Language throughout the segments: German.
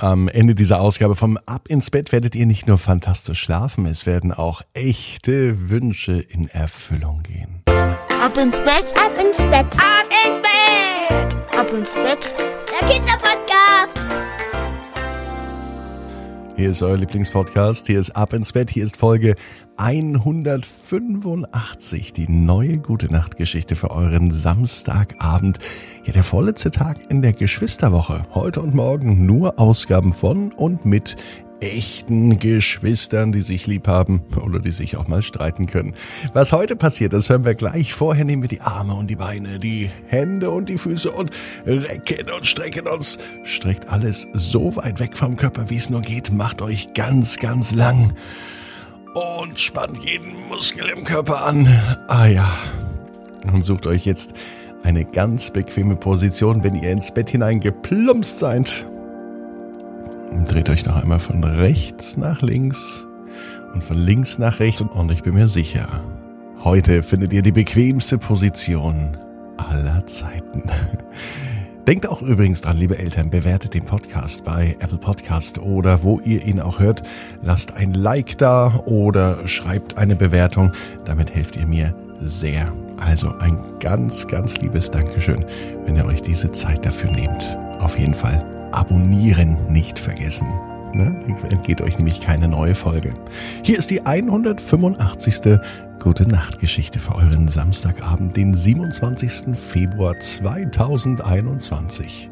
Am Ende dieser Ausgabe vom Ab ins Bett werdet ihr nicht nur fantastisch schlafen, es werden auch echte Wünsche in Erfüllung gehen. Ab ins Bett, ab ins Bett, ab ins Bett, ab ins Bett, der Kinderpodcast. Hier ist euer Lieblingspodcast, hier ist Ab ins Bett, hier ist Folge 185, die neue Gute Nacht Geschichte für euren Samstagabend. Ja, der vorletzte Tag in der Geschwisterwoche. Heute und morgen nur Ausgaben von und mit echten Geschwistern, die sich lieb haben oder die sich auch mal streiten können. Was heute passiert, das hören wir gleich. Vorher nehmen wir die Arme und die Beine, die Hände und die Füße und recken und strecken uns. Streckt alles so weit weg vom Körper, wie es nur geht. Macht euch ganz, ganz lang und spannt jeden Muskel im Körper an. Ah ja. Und sucht euch jetzt eine ganz bequeme Position, wenn ihr ins Bett hinein geplumpst seid. Dreht euch noch einmal von rechts nach links und von links nach rechts und ich bin mir sicher, heute findet ihr die bequemste Position aller Zeiten. Denkt auch übrigens dran, liebe Eltern, bewertet den Podcast bei Apple Podcast oder wo ihr ihn auch hört. Lasst ein Like da oder schreibt eine Bewertung. Damit helft ihr mir sehr. Also ein ganz, ganz liebes Dankeschön, wenn ihr euch diese Zeit dafür nehmt. Auf jeden Fall abonnieren nicht vergessen. Ne? Entgeht euch nämlich keine neue Folge. Hier ist die 185. Gute Nacht Geschichte für euren Samstagabend, den 27. Februar 2021.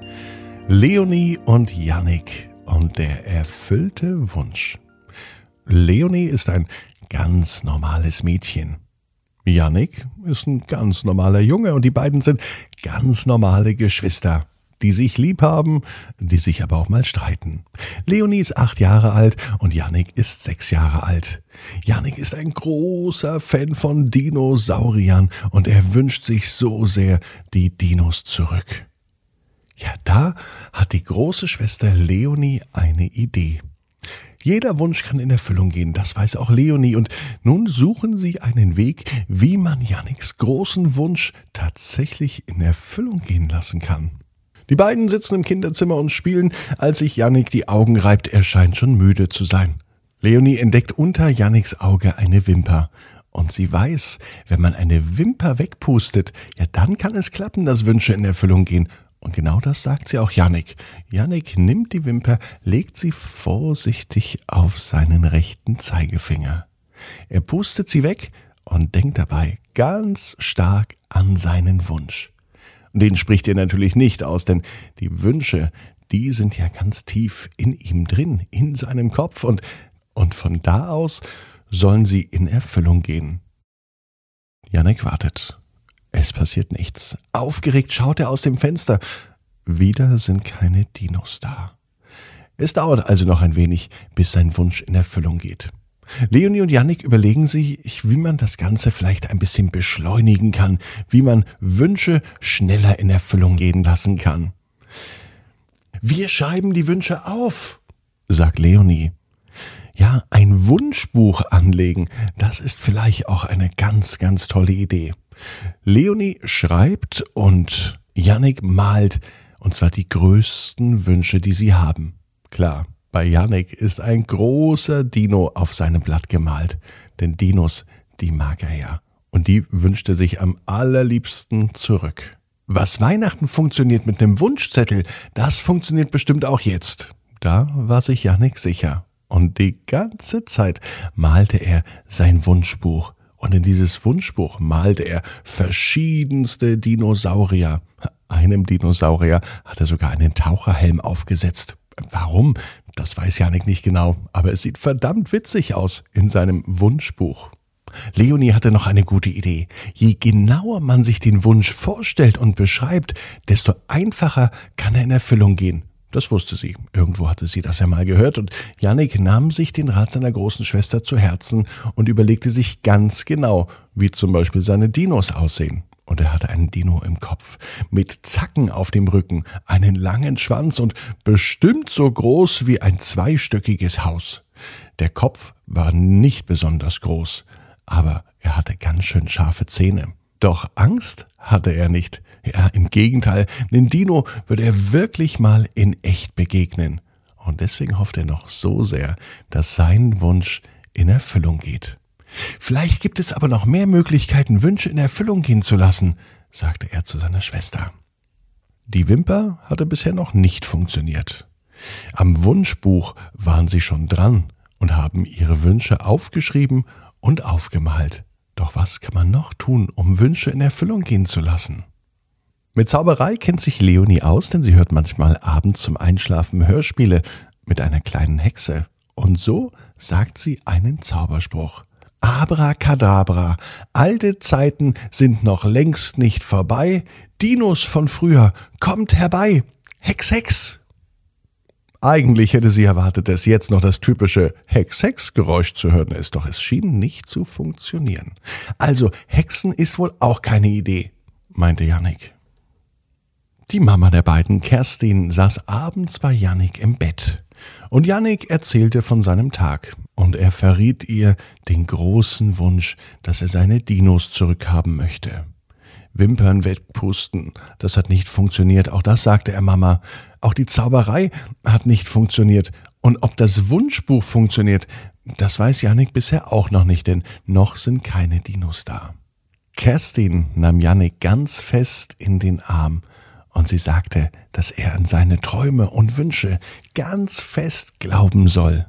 Leonie und Yannick und der erfüllte Wunsch. Leonie ist ein ganz normales Mädchen. Yannick ist ein ganz normaler Junge und die beiden sind ganz normale Geschwister die sich lieb haben, die sich aber auch mal streiten. Leonie ist acht Jahre alt und Yannick ist sechs Jahre alt. Yannick ist ein großer Fan von Dinosauriern und er wünscht sich so sehr die Dinos zurück. Ja, da hat die große Schwester Leonie eine Idee. Jeder Wunsch kann in Erfüllung gehen, das weiß auch Leonie, und nun suchen sie einen Weg, wie man Yannicks großen Wunsch tatsächlich in Erfüllung gehen lassen kann. Die beiden sitzen im Kinderzimmer und spielen, als sich Yannick die Augen reibt, er scheint schon müde zu sein. Leonie entdeckt unter Yannicks Auge eine Wimper. Und sie weiß, wenn man eine Wimper wegpustet, ja dann kann es klappen, dass Wünsche in Erfüllung gehen. Und genau das sagt sie auch Yannick. Yannick nimmt die Wimper, legt sie vorsichtig auf seinen rechten Zeigefinger. Er pustet sie weg und denkt dabei ganz stark an seinen Wunsch. Den spricht er natürlich nicht aus, denn die Wünsche, die sind ja ganz tief in ihm drin, in seinem Kopf und, und von da aus sollen sie in Erfüllung gehen. Janek wartet. Es passiert nichts. Aufgeregt schaut er aus dem Fenster. Wieder sind keine Dinos da. Es dauert also noch ein wenig, bis sein Wunsch in Erfüllung geht. Leonie und Yannick überlegen sich, wie man das Ganze vielleicht ein bisschen beschleunigen kann, wie man Wünsche schneller in Erfüllung gehen lassen kann. Wir schreiben die Wünsche auf, sagt Leonie. Ja, ein Wunschbuch anlegen, das ist vielleicht auch eine ganz, ganz tolle Idee. Leonie schreibt und Yannick malt, und zwar die größten Wünsche, die sie haben. Klar, bei Yannick ist ein großer Dino auf seinem Blatt gemalt, denn Dinos, die mag er ja. Und die wünschte sich am allerliebsten zurück. Was Weihnachten funktioniert mit einem Wunschzettel, das funktioniert bestimmt auch jetzt. Da war sich Yannick sicher. Und die ganze Zeit malte er sein Wunschbuch. Und in dieses Wunschbuch malte er verschiedenste Dinosaurier. Einem Dinosaurier hat er sogar einen Taucherhelm aufgesetzt. Warum? Das weiß Janik nicht genau, aber es sieht verdammt witzig aus in seinem Wunschbuch. Leonie hatte noch eine gute Idee. Je genauer man sich den Wunsch vorstellt und beschreibt, desto einfacher kann er in Erfüllung gehen. Das wusste sie. Irgendwo hatte sie das ja mal gehört und Janik nahm sich den Rat seiner großen Schwester zu Herzen und überlegte sich ganz genau, wie zum Beispiel seine Dinos aussehen und er hatte einen Dino im Kopf, mit Zacken auf dem Rücken, einen langen Schwanz und bestimmt so groß wie ein zweistöckiges Haus. Der Kopf war nicht besonders groß, aber er hatte ganz schön scharfe Zähne. Doch Angst hatte er nicht. Ja, im Gegenteil, den Dino würde er wirklich mal in echt begegnen. Und deswegen hofft er noch so sehr, dass sein Wunsch in Erfüllung geht. Vielleicht gibt es aber noch mehr Möglichkeiten, Wünsche in Erfüllung gehen zu lassen, sagte er zu seiner Schwester. Die Wimper hatte bisher noch nicht funktioniert. Am Wunschbuch waren sie schon dran und haben ihre Wünsche aufgeschrieben und aufgemalt. Doch was kann man noch tun, um Wünsche in Erfüllung gehen zu lassen? Mit Zauberei kennt sich Leonie aus, denn sie hört manchmal abends zum Einschlafen Hörspiele mit einer kleinen Hexe. Und so sagt sie einen Zauberspruch. Abracadabra, alte Zeiten sind noch längst nicht vorbei, Dinos von früher, kommt herbei, Hex, Hex. Eigentlich hätte sie erwartet, dass jetzt noch das typische Hex-Hex-Geräusch zu hören ist, doch es schien nicht zu funktionieren. Also Hexen ist wohl auch keine Idee, meinte Yannick. Die Mama der beiden, Kerstin, saß abends bei Yannick im Bett. Und Yannick erzählte von seinem Tag. Und er verriet ihr den großen Wunsch, dass er seine Dinos zurückhaben möchte. Wimpern wegpusten, das hat nicht funktioniert, auch das sagte er Mama. Auch die Zauberei hat nicht funktioniert. Und ob das Wunschbuch funktioniert, das weiß Yannick bisher auch noch nicht, denn noch sind keine Dinos da. Kerstin nahm Yannick ganz fest in den Arm und sie sagte, dass er an seine Träume und Wünsche ganz fest glauben soll.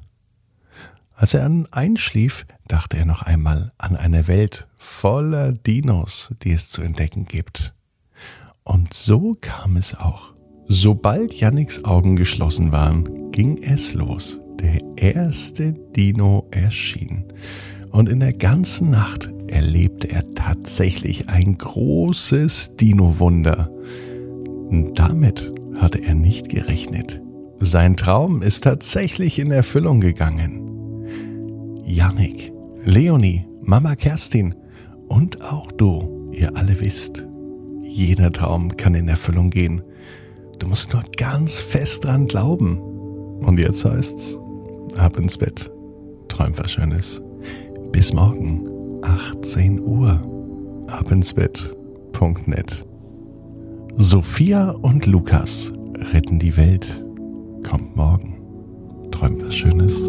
Als er einschlief, dachte er noch einmal an eine Welt voller Dinos, die es zu entdecken gibt. Und so kam es auch. Sobald Yannicks Augen geschlossen waren, ging es los. Der erste Dino erschien. Und in der ganzen Nacht erlebte er tatsächlich ein großes Dino-Wunder. Damit hatte er nicht gerechnet. Sein Traum ist tatsächlich in Erfüllung gegangen. Yannick, Leonie, Mama Kerstin und auch du, ihr alle wisst, jeder Traum kann in Erfüllung gehen. Du musst nur ganz fest dran glauben. Und jetzt heißt's, ab ins Bett. Träum was Schönes. Bis morgen, 18 Uhr. Abinsbett.net. Sophia und Lukas retten die Welt. Kommt morgen. Träumt was Schönes.